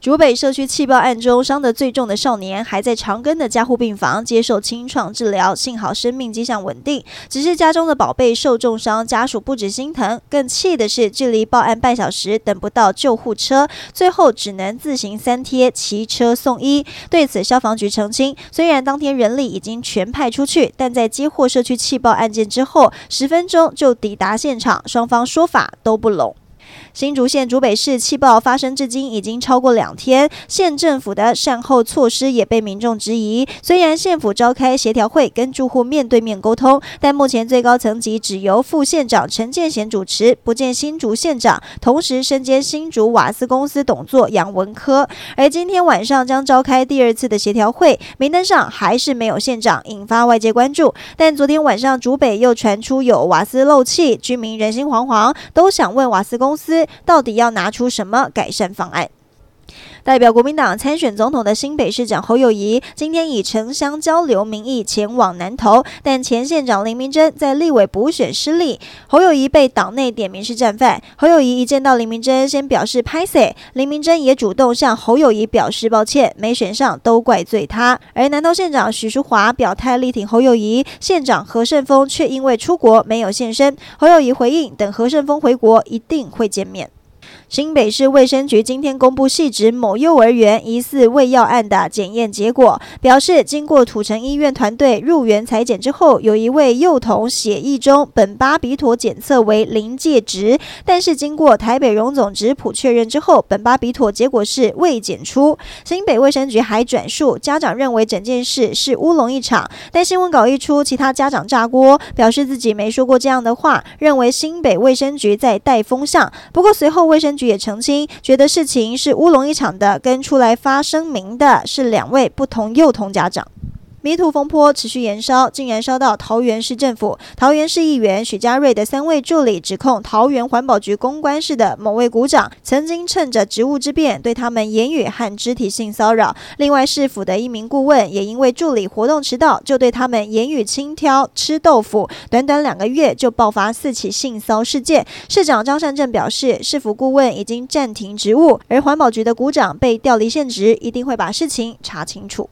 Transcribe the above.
竹北社区气爆案中伤得最重的少年，还在长庚的加护病房接受清创治疗，幸好生命迹象稳定。只是家中的宝贝受重伤，家属不止心疼，更气的是距离报案半小时等不到救护车，最后只能自行三贴骑车送医。对此，消防局澄清，虽然当天人力已经全派出去，但在接获社区气爆案件之后，十分钟就抵达现场，双方说法都不拢。新竹县竹北市气爆发生至今已经超过两天，县政府的善后措施也被民众质疑。虽然县府召开协调会跟住户面对面沟通，但目前最高层级只由副县长陈建贤主持，不见新竹县长，同时身兼新竹瓦斯公司董座杨文科。而今天晚上将召开第二次的协调会，名单上还是没有县长，引发外界关注。但昨天晚上竹北又传出有瓦斯漏气，居民人心惶惶，都想问瓦斯公。司到底要拿出什么改善方案？代表国民党参选总统的新北市长侯友谊今天以城乡交流名义前往南投，但前县长林明珍在立委补选失利，侯友谊被党内点名是战犯。侯友谊一见到林明珍，先表示拍死，林明珍也主动向侯友谊表示抱歉，没选上都怪罪他。而南投县长许淑华表态力挺侯友谊，县长何胜峰却因为出国没有现身。侯友谊回应，等何胜峰回国一定会见面。新北市卫生局今天公布系指某幼儿园疑似喂药案的检验结果，表示经过土城医院团队入园采检之后，有一位幼童血液中苯巴比妥检测为临界值，但是经过台北荣总质谱确认之后，苯巴比妥结果是未检出。新北卫生局还转述，家长认为整件事是乌龙一场，但新闻稿一出，其他家长炸锅，表示自己没说过这样的话，认为新北卫生局在带风向。不过随后卫卫生局也澄清，觉得事情是乌龙一场的，跟出来发声明的是两位不同幼童家长。迷途风波持续延烧，竟然烧到桃园市政府。桃园市议员许家瑞的三位助理指控桃园环保局公关室的某位股长曾经趁着职务之便对他们言语和肢体性骚扰。另外，市府的一名顾问也因为助理活动迟到，就对他们言语轻佻、吃豆腐。短短两个月就爆发四起性骚事件。市长张善政表示，市府顾问已经暂停职务，而环保局的股长被调离现职，一定会把事情查清楚。